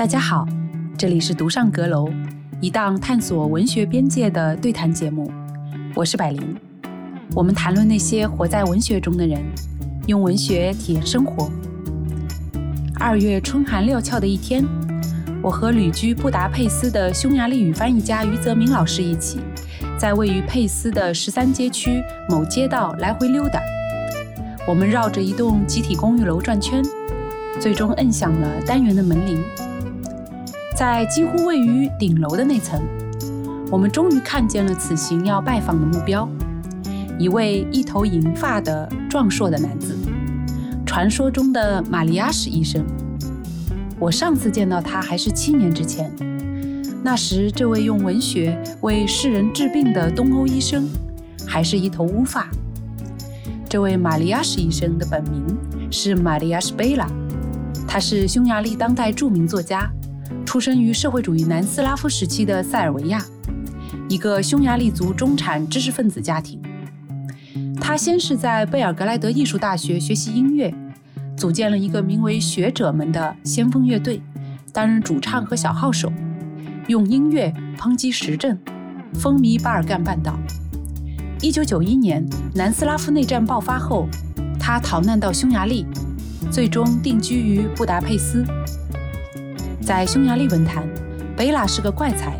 大家好，这里是独上阁楼，一档探索文学边界的对谈节目。我是百灵，我们谈论那些活在文学中的人，用文学体验生活。二月春寒料峭的一天，我和旅居布达佩斯的匈牙利语翻译家于泽明老师一起，在位于佩斯的十三街区某街道来回溜达。我们绕着一栋集体公寓楼转圈，最终摁响了单元的门铃。在几乎位于顶楼的那层，我们终于看见了此行要拜访的目标——一位一头银发的壮硕的男子，传说中的玛利亚史医生。我上次见到他还是七年之前，那时这位用文学为世人治病的东欧医生，还是一头乌发。这位玛利亚史医生的本名是玛利亚史贝拉，他是匈牙利当代著名作家。出生于社会主义南斯拉夫时期的塞尔维亚，一个匈牙利族中产知识分子家庭。他先是在贝尔格莱德艺术大学学习音乐，组建了一个名为“学者们”的先锋乐队，担任主唱和小号手，用音乐抨击时政，风靡巴尔干半岛。1991年南斯拉夫内战爆发后，他逃难到匈牙利，最终定居于布达佩斯。在匈牙利文坛，贝拉是个怪才。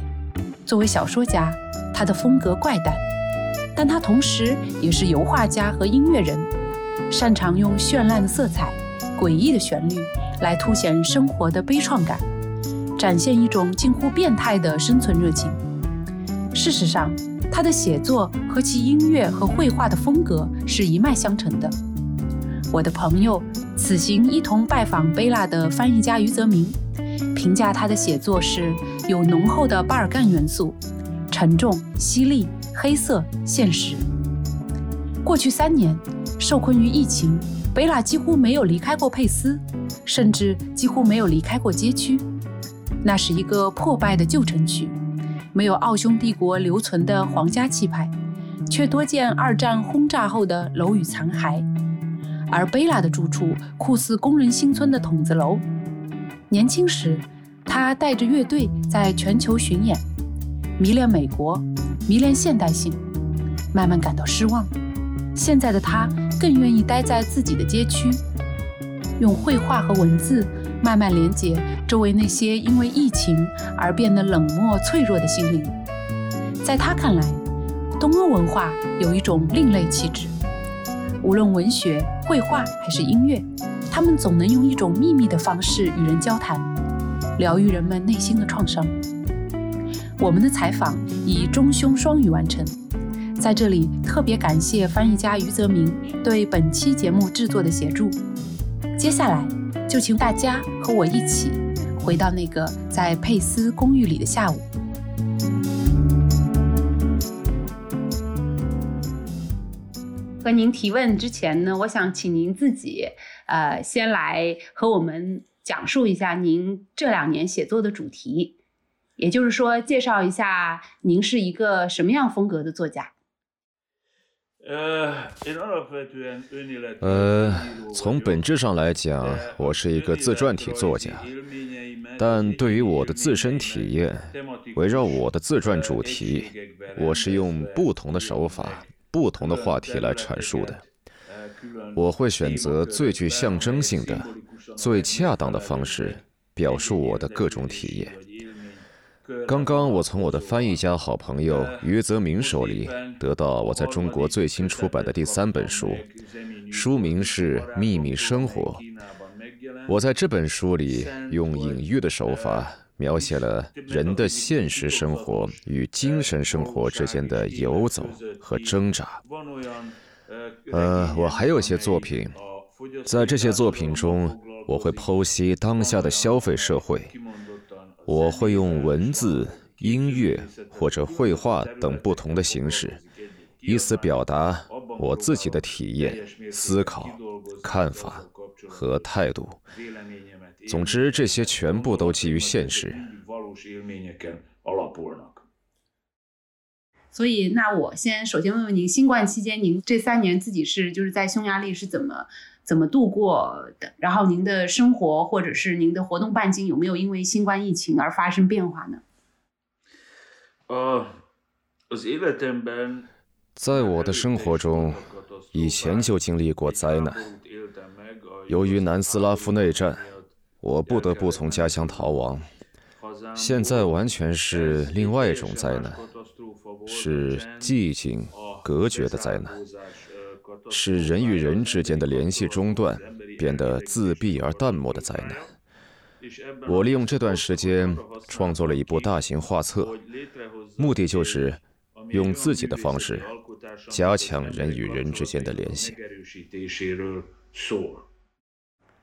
作为小说家，他的风格怪诞，但他同时也是油画家和音乐人，擅长用绚烂的色彩、诡异的旋律来凸显生活的悲怆感，展现一种近乎变态的生存热情。事实上，他的写作和其音乐和绘画的风格是一脉相承的。我的朋友此行一同拜访贝拉的翻译家余泽明。评价他的写作是有浓厚的巴尔干元素，沉重、犀利、黑色、现实。过去三年，受困于疫情，贝拉几乎没有离开过佩斯，甚至几乎没有离开过街区。那是一个破败的旧城区，没有奥匈帝国留存的皇家气派，却多见二战轰炸后的楼宇残骸。而贝拉的住处酷似工人新村的筒子楼。年轻时，他带着乐队在全球巡演，迷恋美国，迷恋现代性，慢慢感到失望。现在的他更愿意待在自己的街区，用绘画和文字慢慢连接周围那些因为疫情而变得冷漠脆弱的心灵。在他看来，东欧文化有一种另类气质，无论文学、绘画还是音乐。他们总能用一种秘密的方式与人交谈，疗愈人们内心的创伤。我们的采访以中匈双语完成，在这里特别感谢翻译家余泽明对本期节目制作的协助。接下来就请大家和我一起回到那个在佩斯公寓里的下午。和您提问之前呢，我想请您自己。呃，先来和我们讲述一下您这两年写作的主题，也就是说，介绍一下您是一个什么样风格的作家。呃，从本质上来讲，我是一个自传体作家，但对于我的自身体验，围绕我的自传主题，我是用不同的手法、不同的话题来阐述的。我会选择最具象征性的、最恰当的方式表述我的各种体验。刚刚我从我的翻译家好朋友余泽明手里得到我在中国最新出版的第三本书，书名是《秘密生活》。我在这本书里用隐喻的手法描写了人的现实生活与精神生活之间的游走和挣扎。呃，我还有些作品，在这些作品中，我会剖析当下的消费社会，我会用文字、音乐或者绘画等不同的形式，以此表达我自己的体验、思考、看法和态度。总之，这些全部都基于现实。所以，那我先首先问问您，新冠期间您这三年自己是就是在匈牙利是怎么怎么度过的？然后您的生活或者是您的活动半径有没有因为新冠疫情而发生变化呢？呃，在我的生活中，以前就经历过灾难。由于南斯拉夫内战，我不得不从家乡逃亡。现在完全是另外一种灾难，是寂静、隔绝的灾难，是人与人之间的联系中断，变得自闭而淡漠的灾难。我利用这段时间创作了一部大型画册，目的就是用自己的方式加强人与人之间的联系。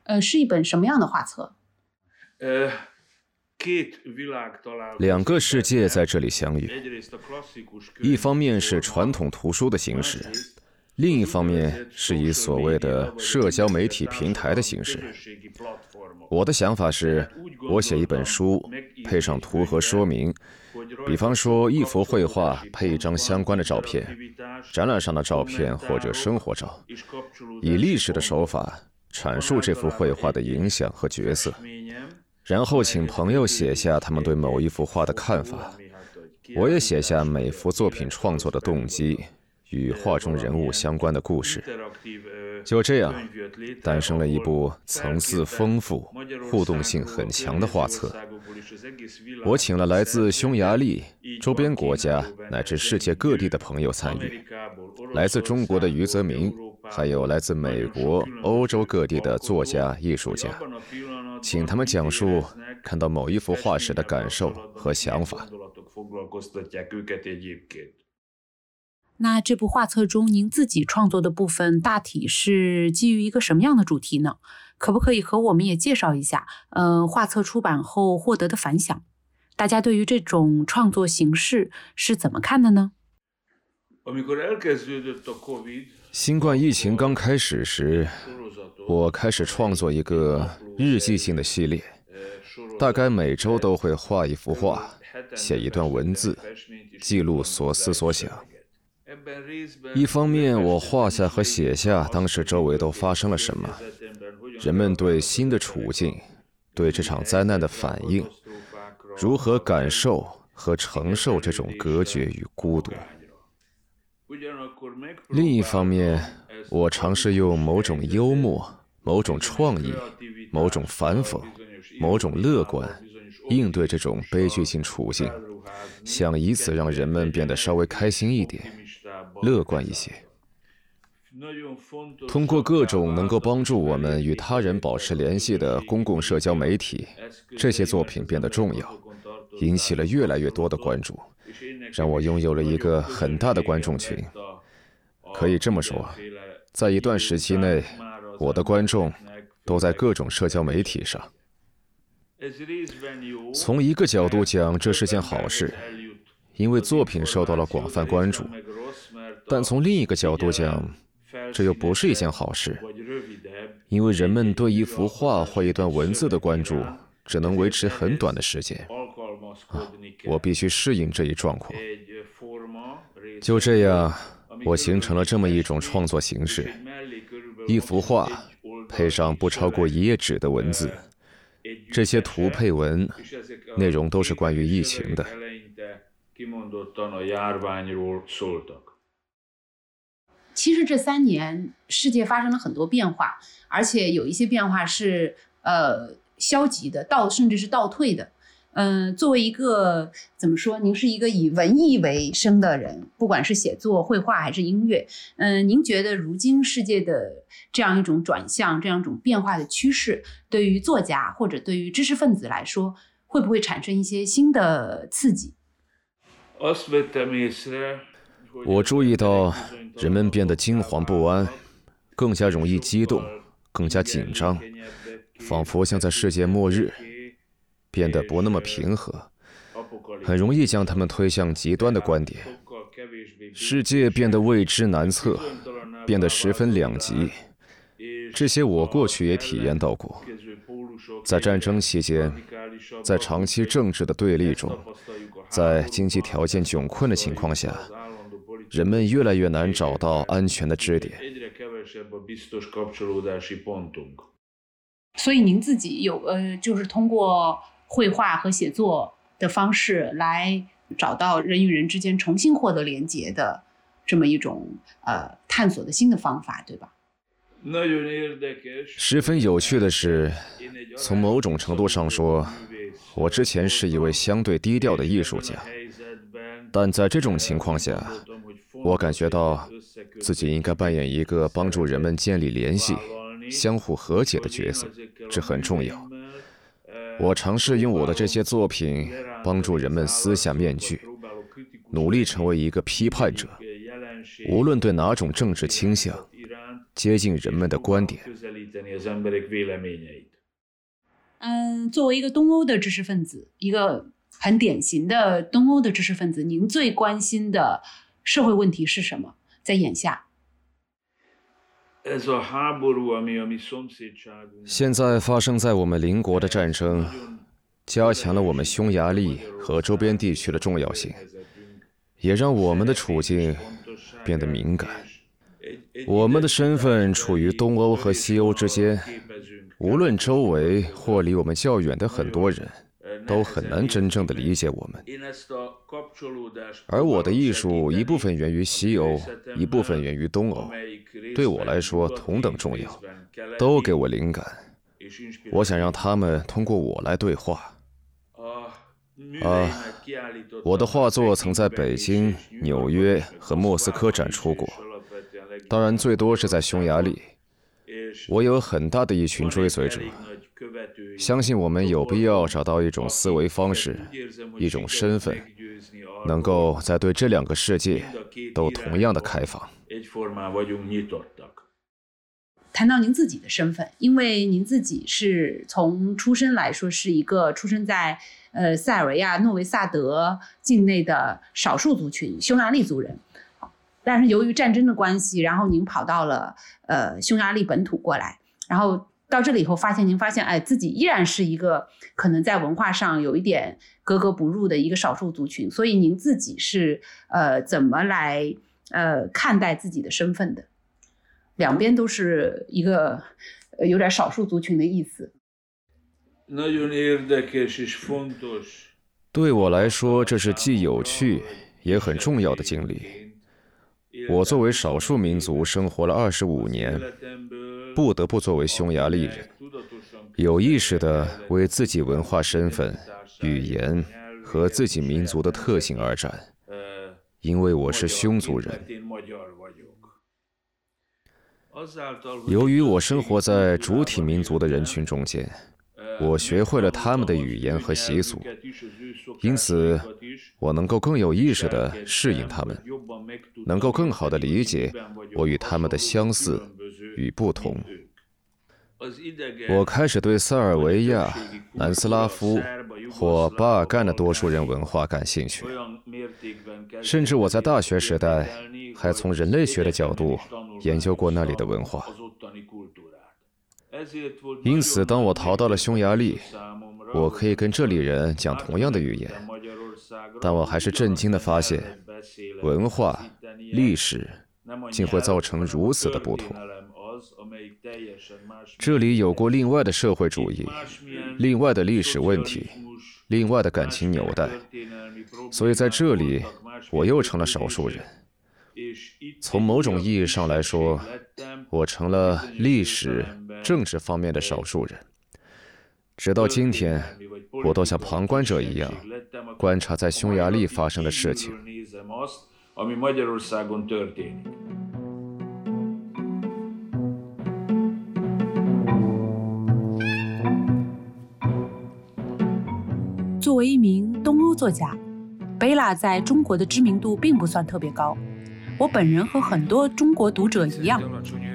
呃，是一本什么样的画册？呃，两个世界在这里相遇。一方面是传统图书的形式，另一方面是以所谓的社交媒体平台的形式。我的想法是，我写一本书，配上图和说明，比方说一幅绘画配一张相关的照片，展览上的照片或者生活照，以历史的手法。阐述这幅绘画的影响和角色，然后请朋友写下他们对某一幅画的看法。我也写下每幅作品创作的动机与画中人物相关的故事。就这样，诞生了一部层次丰富、互动性很强的画册。我请了来自匈牙利、周边国家乃至世界各地的朋友参与，来自中国的余泽明。还有来自美国、欧洲各地的作家、艺术家，请他们讲述看到某一幅画时的感受和想法。那这部画册中，您自己创作的部分大体是基于一个什么样的主题呢？可不可以和我们也介绍一下？嗯，画册出版后获得的反响，大家对于这种创作形式是怎么看的呢？新冠疫情刚开始时，我开始创作一个日记性的系列，大概每周都会画一幅画，写一段文字，记录所思所想。一方面，我画下和写下当时周围都发生了什么，人们对新的处境、对这场灾难的反应，如何感受和承受这种隔绝与孤独。另一方面，我尝试用某种幽默、某种创意、某种反讽、某种乐观，应对这种悲剧性处境，想以此让人们变得稍微开心一点、乐观一些。通过各种能够帮助我们与他人保持联系的公共社交媒体，这些作品变得重要，引起了越来越多的关注。让我拥有了一个很大的观众群，可以这么说，在一段时期内，我的观众都在各种社交媒体上。从一个角度讲，这是件好事，因为作品受到了广泛关注；但从另一个角度讲，这又不是一件好事，因为人们对一幅画或一段文字的关注只能维持很短的时间。我必须适应这一状况。就这样，我形成了这么一种创作形式：一幅画配上不超过一页纸的文字，这些图配文内容都是关于疫情的。其实这三年，世界发生了很多变化，而且有一些变化是呃消极的，倒甚至是倒退的。嗯，作为一个怎么说？您是一个以文艺为生的人，不管是写作、绘画还是音乐。嗯，您觉得如今世界的这样一种转向、这样一种变化的趋势，对于作家或者对于知识分子来说，会不会产生一些新的刺激？我注意到人们变得惊惶不安，更加容易激动，更加紧张，仿佛像在世界末日。变得不那么平和，很容易将他们推向极端的观点。世界变得未知难测，变得十分两极。这些我过去也体验到过。在战争期间，在长期政治的对立中，在经济条件窘困的情况下，人们越来越难找到安全的支点。所以您自己有呃，就是通过绘画和写作的方式来找到人与人之间重新获得连接的这么一种呃探索的新的方法，对吧？十分有趣的是，从某种程度上说，我之前是一位相对低调的艺术家，但在这种情况下，我感觉到自己应该扮演一个帮助人们建立联系。相互和解的角色，这很重要。我尝试用我的这些作品帮助人们撕下面具，努力成为一个批判者，无论对哪种政治倾向，接近人们的观点。嗯，作为一个东欧的知识分子，一个很典型的东欧的知识分子，您最关心的社会问题是什么？在眼下？现在发生在我们邻国的战争，加强了我们匈牙利和周边地区的重要性，也让我们的处境变得敏感。我们的身份处于东欧和西欧之间，无论周围或离我们较远的很多人。都很难真正的理解我们，而我的艺术一部分源于西欧，一部分源于东欧，对我来说同等重要，都给我灵感。我想让他们通过我来对话。啊，我的画作曾在北京、纽约和莫斯科展出过，当然最多是在匈牙利。我有很大的一群追随者。相信我们有必要找到一种思维方式，一种身份，能够在对这两个世界都同样的开放。谈到您自己的身份，因为您自己是从出身来说是一个出生在呃塞尔维亚诺维萨德境内的少数族群匈牙利族人，但是由于战争的关系，然后您跑到了呃匈牙利本土过来，然后。到这里以后，发现您发现，哎，自己依然是一个可能在文化上有一点格格不入的一个少数族群。所以您自己是呃怎么来呃看待自己的身份的？两边都是一个有点少数族群的意思。对我来说，这是既有趣也很重要的经历。我作为少数民族生活了二十五年。不得不作为匈牙利人，有意识地为自己文化身份、语言和自己民族的特性而战，因为我是匈族人。由于我生活在主体民族的人群中间，我学会了他们的语言和习俗，因此我能够更有意识地适应他们，能够更好地理解我与他们的相似。与不同，我开始对塞尔维亚、南斯拉夫或巴尔干的多数人文化感兴趣，甚至我在大学时代还从人类学的角度研究过那里的文化。因此，当我逃到了匈牙利，我可以跟这里人讲同样的语言，但我还是震惊地发现，文化、历史竟会造成如此的不同。这里有过另外的社会主义，另外的历史问题，另外的感情纽带，所以在这里我又成了少数人。从某种意义上来说，我成了历史、政治方面的少数人。直到今天，我都像旁观者一样观察在匈牙利发生的事情。作为一名东欧作家，贝拉在中国的知名度并不算特别高。我本人和很多中国读者一样，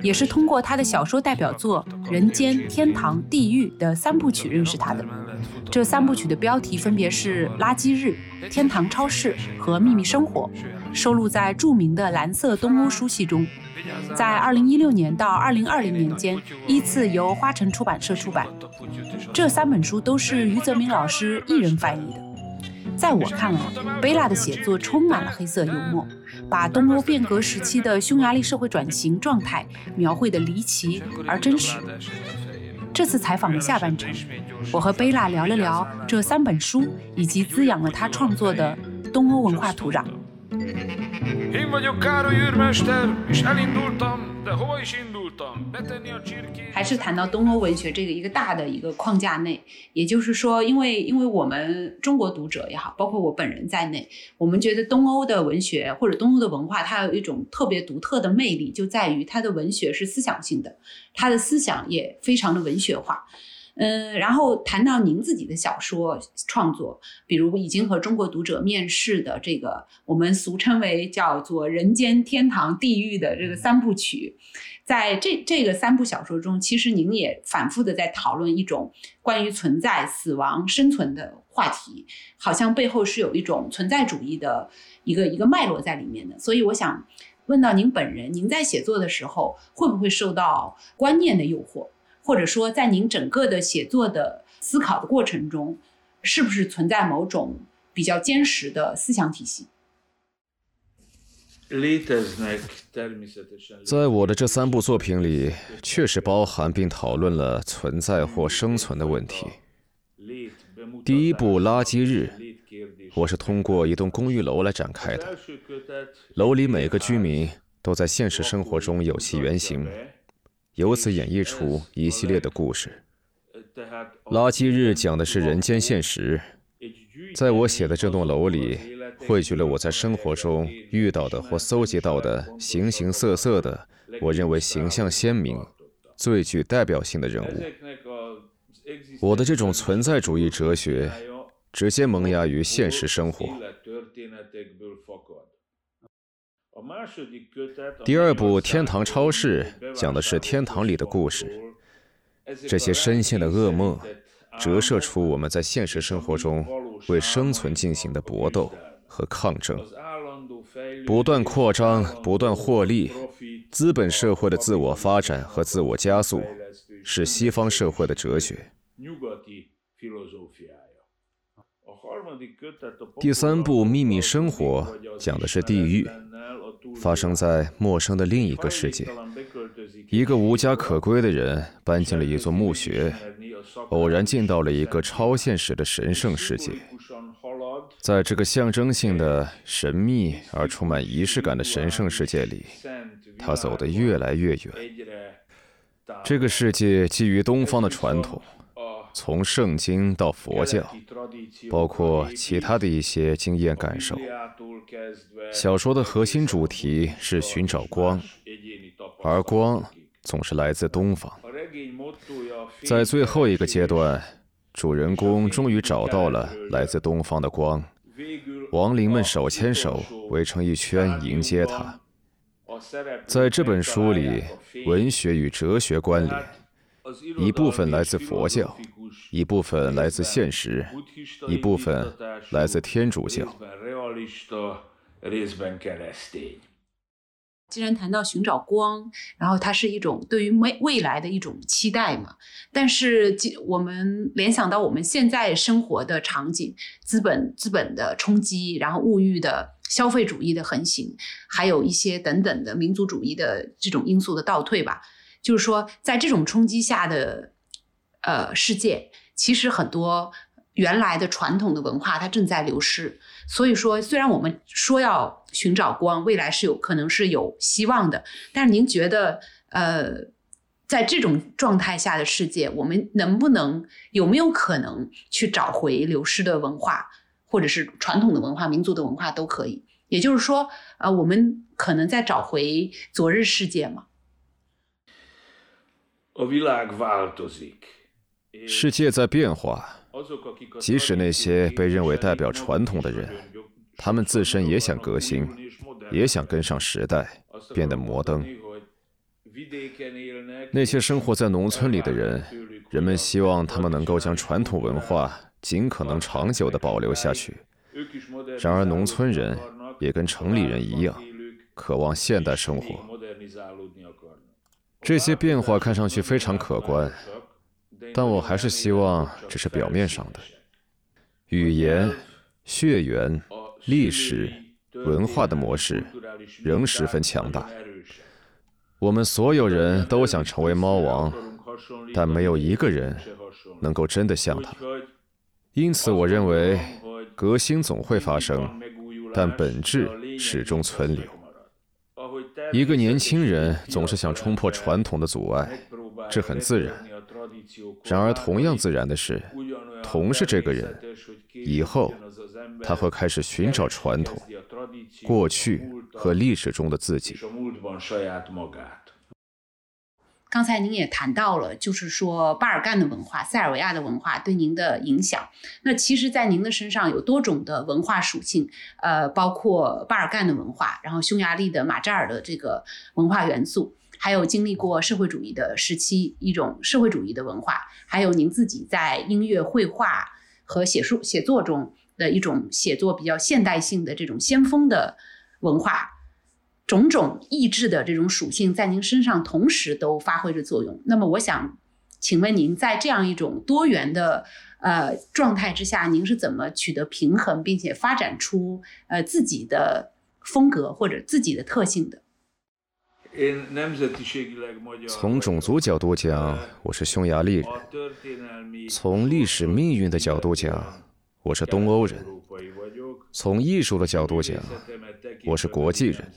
也是通过他的小说代表作《人间》《天堂》《地狱》的三部曲认识他的。这三部曲的标题分别是《垃圾日》《天堂超市》和《秘密生活》，收录在著名的蓝色东欧书系中。在2016年到2020年间，依次由花城出版社出版。这三本书都是余则明老师一人翻译的。在我看来，贝拉的写作充满了黑色幽默，把东欧变革时期的匈牙利社会转型状态描绘得离奇而真实。这次采访的下半程，我和贝拉聊了聊这三本书以及滋养了他创作的东欧文化土壤。还是谈到东欧文学这个一个大的一个框架内，也就是说，因为因为我们中国读者也好，包括我本人在内，我们觉得东欧的文学或者东欧的文化，它有一种特别独特的魅力，就在于它的文学是思想性的，它的思想也非常的文学化。嗯，然后谈到您自己的小说创作，比如已经和中国读者面世的这个我们俗称为叫做“人间天堂地狱”的这个三部曲，在这这个三部小说中，其实您也反复的在讨论一种关于存在、死亡、生存的话题，好像背后是有一种存在主义的一个一个脉络在里面的。所以我想问到您本人，您在写作的时候会不会受到观念的诱惑？或者说，在您整个的写作的思考的过程中，是不是存在某种比较坚实的思想体系？在我的这三部作品里，确实包含并讨论了存在或生存的问题。第一部《垃圾日》，我是通过一栋公寓楼来展开的，楼里每个居民都在现实生活中有其原型。由此演绎出一系列的故事。垃圾日讲的是人间现实，在我写的这栋楼里，汇聚了我在生活中遇到的或搜集到的形形色色的，我认为形象鲜明、最具代表性的人物。我的这种存在主义哲学，直接萌芽于现实生活。第二部《天堂超市》讲的是天堂里的故事，这些深陷的噩梦，折射出我们在现实生活中为生存进行的搏斗和抗争。不断扩张、不断获利，资本社会的自我发展和自我加速，是西方社会的哲学。第三部《秘密生活》讲的是地狱。发生在陌生的另一个世界，一个无家可归的人搬进了一座墓穴，偶然进到了一个超现实的神圣世界。在这个象征性的、神秘而充满仪式感的神圣世界里，他走得越来越远。这个世界基于东方的传统。从圣经到佛教，包括其他的一些经验感受。小说的核心主题是寻找光，而光总是来自东方。在最后一个阶段，主人公终于找到了来自东方的光，亡灵们手牵手围成一圈迎接他。在这本书里，文学与哲学关联，一部分来自佛教。一部分来自现实，一部分来自天主教。既然谈到寻找光，然后它是一种对于未未来的一种期待嘛。但是，我们联想到我们现在生活的场景，资本资本的冲击，然后物欲的消费主义的横行，还有一些等等的民族主义的这种因素的倒退吧。就是说，在这种冲击下的呃世界。其实很多原来的传统的文化它正在流失，所以说虽然我们说要寻找光，未来是有可能是有希望的，但是您觉得，呃，在这种状态下的世界，我们能不能有没有可能去找回流失的文化，或者是传统的文化、民族的文化都可以？也就是说，呃，我们可能在找回昨日世界吗？世界在变化，即使那些被认为代表传统的人，他们自身也想革新，也想跟上时代，变得摩登。那些生活在农村里的人，人们希望他们能够将传统文化尽可能长久地保留下去。然而，农村人也跟城里人一样，渴望现代生活。这些变化看上去非常可观。但我还是希望这是表面上的。语言、血缘、历史、文化的模式仍十分强大。我们所有人都想成为猫王，但没有一个人能够真的像他。因此，我认为革新总会发生，但本质始终存留。一个年轻人总是想冲破传统的阻碍，这很自然。然而，同样自然的是，同是这个人，以后他会开始寻找传统、过去和历史中的自己。刚才您也谈到了，就是说巴尔干的文化、塞尔维亚的文化对您的影响。那其实，在您的身上有多种的文化属性，呃，包括巴尔干的文化，然后匈牙利的马扎尔的这个文化元素，还有经历过社会主义的时期一种社会主义的文化，还有您自己在音乐、绘画和写书写作中的一种写作比较现代性的这种先锋的文化。种种意志的这种属性在您身上同时都发挥着作用。那么，我想请问您，在这样一种多元的呃状态之下，您是怎么取得平衡，并且发展出呃自己的风格或者自己的特性的？从种族角度讲，我是匈牙利人；从历史命运的角度讲，我是东欧人；从艺术的角度讲，我是国际人。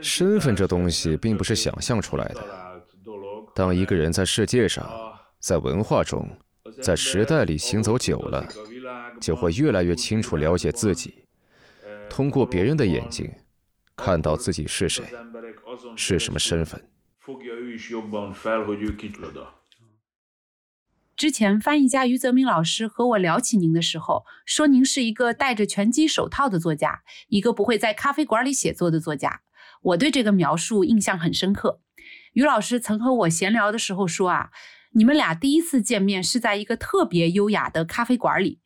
身份这东西并不是想象出来的。当一个人在世界上、在文化中、在时代里行走久了，就会越来越清楚了解自己，通过别人的眼睛看到自己是谁，是什么身份。之前翻译家于泽明老师和我聊起您的时候，说您是一个戴着拳击手套的作家，一个不会在咖啡馆里写作的作家。我对这个描述印象很深刻。于老师曾和我闲聊的时候说啊，你们俩第一次见面是在一个特别优雅的咖啡馆里，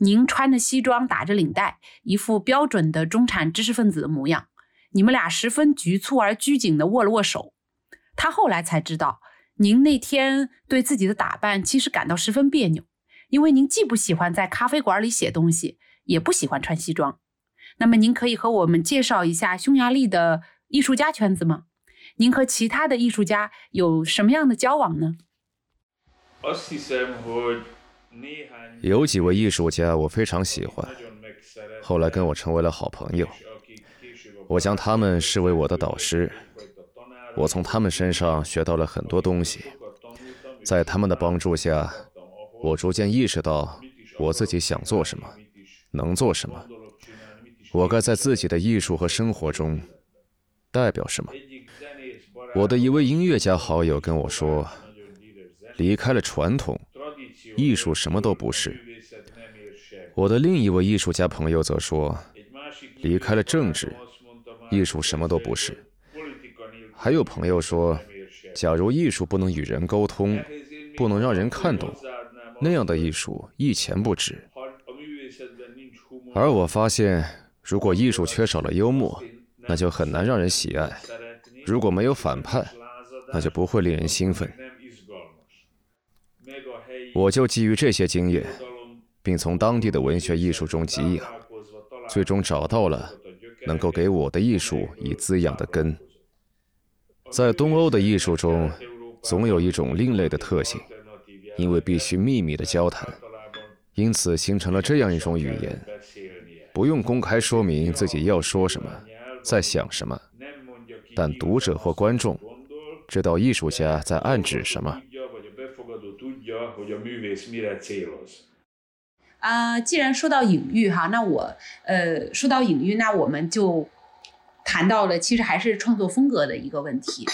您穿着西装，打着领带，一副标准的中产知识分子的模样。你们俩十分局促而拘谨地握了握手。他后来才知道。您那天对自己的打扮其实感到十分别扭，因为您既不喜欢在咖啡馆里写东西，也不喜欢穿西装。那么，您可以和我们介绍一下匈牙利的艺术家圈子吗？您和其他的艺术家有什么样的交往呢？有几位艺术家我非常喜欢，后来跟我成为了好朋友。我将他们视为我的导师。我从他们身上学到了很多东西，在他们的帮助下，我逐渐意识到我自己想做什么，能做什么，我该在自己的艺术和生活中代表什么。我的一位音乐家好友跟我说：“离开了传统，艺术什么都不是。”我的另一位艺术家朋友则说：“离开了政治，艺术什么都不是。”还有朋友说，假如艺术不能与人沟通，不能让人看懂，那样的艺术一钱不值。而我发现，如果艺术缺少了幽默，那就很难让人喜爱；如果没有反叛，那就不会令人兴奋。我就基于这些经验，并从当地的文学艺术中给养，最终找到了能够给我的艺术以滋养的根。在东欧的艺术中，总有一种另类的特性，因为必须秘密的交谈，因此形成了这样一种语言，不用公开说明自己要说什么，在想什么，但读者或观众知道艺术家在暗指什么。啊，既然说到隐喻哈，那我呃说到隐喻，那我们就。谈到了，其实还是创作风格的一个问题。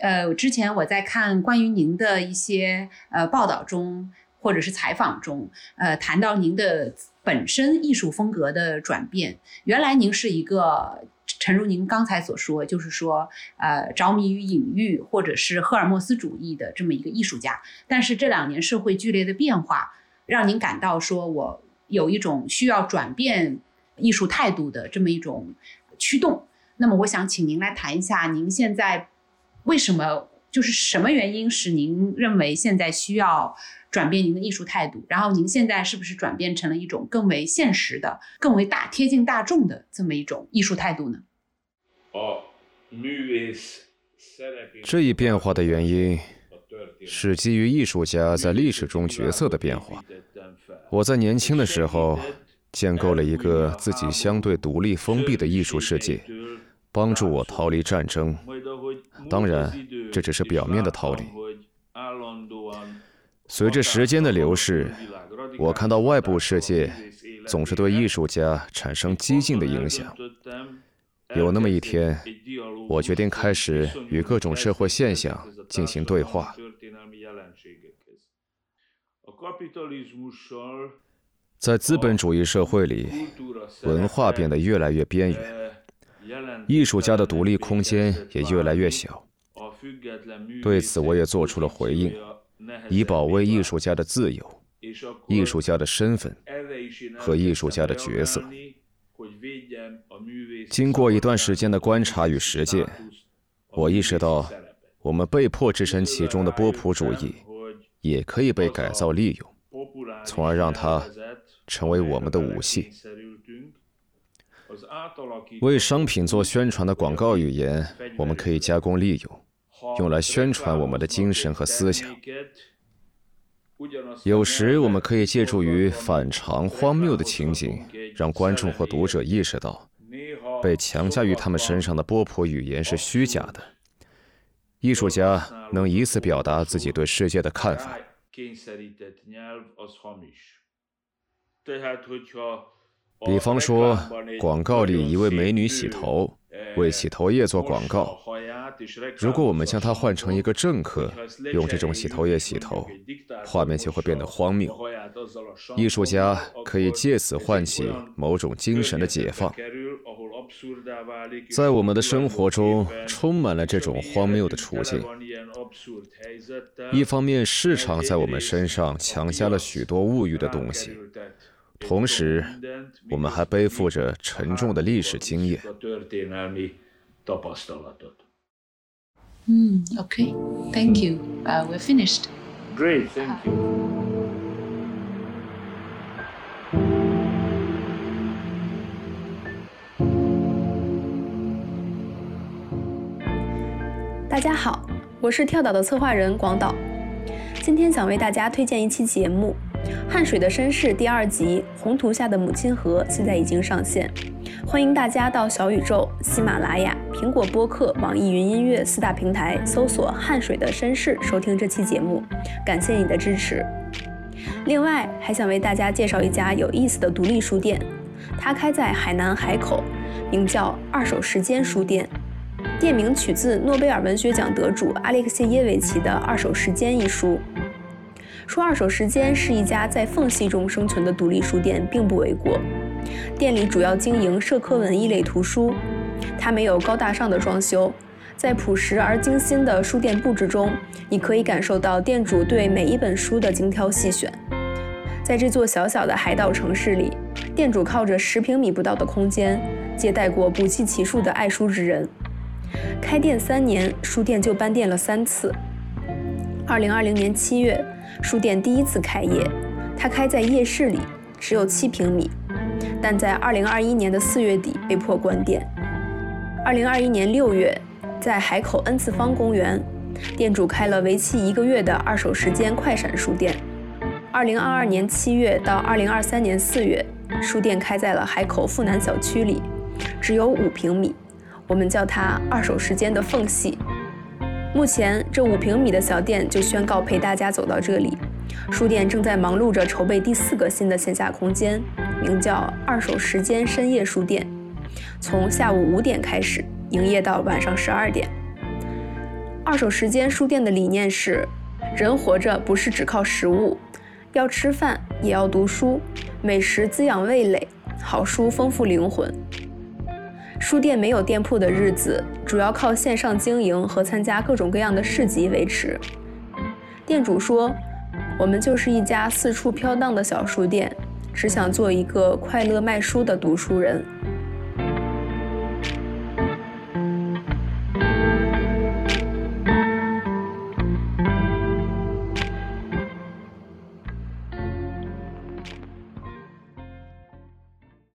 呃，之前我在看关于您的一些呃报道中，或者是采访中，呃，谈到您的本身艺术风格的转变。原来您是一个，诚如您刚才所说，就是说，呃，着迷于隐喻或者是赫尔墨斯主义的这么一个艺术家。但是这两年社会剧烈的变化，让您感到说我有一种需要转变艺术态度的这么一种驱动。那么我想请您来谈一下，您现在为什么就是什么原因使您认为现在需要转变您的艺术态度？然后您现在是不是转变成了一种更为现实的、更为大贴近大众的这么一种艺术态度呢？哦这一变化的原因是基于艺术家在历史中角色的变化。我在年轻的时候建构了一个自己相对独立、封闭的艺术世界，帮助我逃离战争。当然，这只是表面的逃离。随着时间的流逝，我看到外部世界总是对艺术家产生激进的影响。有那么一天，我决定开始与各种社会现象进行对话。在资本主义社会里，文化变得越来越边缘，艺术家的独立空间也越来越小。对此，我也做出了回应，以保卫艺术家的自由、艺术家的身份和艺术家的角色。经过一段时间的观察与实践，我意识到，我们被迫置身其中的波普主义，也可以被改造利用，从而让它成为我们的武器。为商品做宣传的广告语言，我们可以加工利用，用来宣传我们的精神和思想。有时，我们可以借助于反常、荒谬的情景，让观众或读者意识到，被强加于他们身上的波普语言是虚假的。艺术家能以此表达自己对世界的看法。比方说，广告里一位美女洗头，为洗头液做广告。如果我们将它换成一个政客用这种洗头液洗头，画面就会变得荒谬。艺术家可以借此唤起某种精神的解放。在我们的生活中，充满了这种荒谬的处境。一方面，市场在我们身上强加了许多物欲的东西；同时，我们还背负着沉重的历史经验。嗯，OK，Thank you. Uh, we're finished. Great, thank you. 大家好，我是跳岛的策划人广岛。今天想为大家推荐一期节目，《汗水的绅士》第二集《红图下的母亲河》现在已经上线。欢迎大家到小宇宙、喜马拉雅、苹果播客、网易云音乐四大平台搜索《汗水的绅士》收听这期节目，感谢你的支持。另外，还想为大家介绍一家有意思的独立书店，它开在海南海口，名叫二手时间书店。店名取自诺贝尔文学奖得主阿列克谢耶维奇的《二手时间》一书。说二手时间是一家在缝隙中生存的独立书店，并不为过。店里主要经营社科文艺类图书，它没有高大上的装修，在朴实而精心的书店布置中，你可以感受到店主对每一本书的精挑细选。在这座小小的海岛城市里，店主靠着十平米不到的空间，接待过不计其数的爱书之人。开店三年，书店就搬店了三次。二零二零年七月，书店第一次开业，它开在夜市里，只有七平米。但在二零二一年的四月底被迫关店。二零二一年六月，在海口 N 次方公园，店主开了为期一个月的二手时间快闪书店。二零二二年七月到二零二三年四月，书店开在了海口富南小区里，只有五平米，我们叫它二手时间的缝隙。目前这五平米的小店就宣告陪大家走到这里。书店正在忙碌着筹备第四个新的线下空间，名叫“二手时间深夜书店”，从下午五点开始营业到晚上十二点。二手时间书店的理念是：人活着不是只靠食物，要吃饭也要读书，美食滋养味蕾，好书丰富灵魂。书店没有店铺的日子，主要靠线上经营和参加各种各样的市集维持。店主说。我们就是一家四处飘荡的小书店，只想做一个快乐卖书的读书人。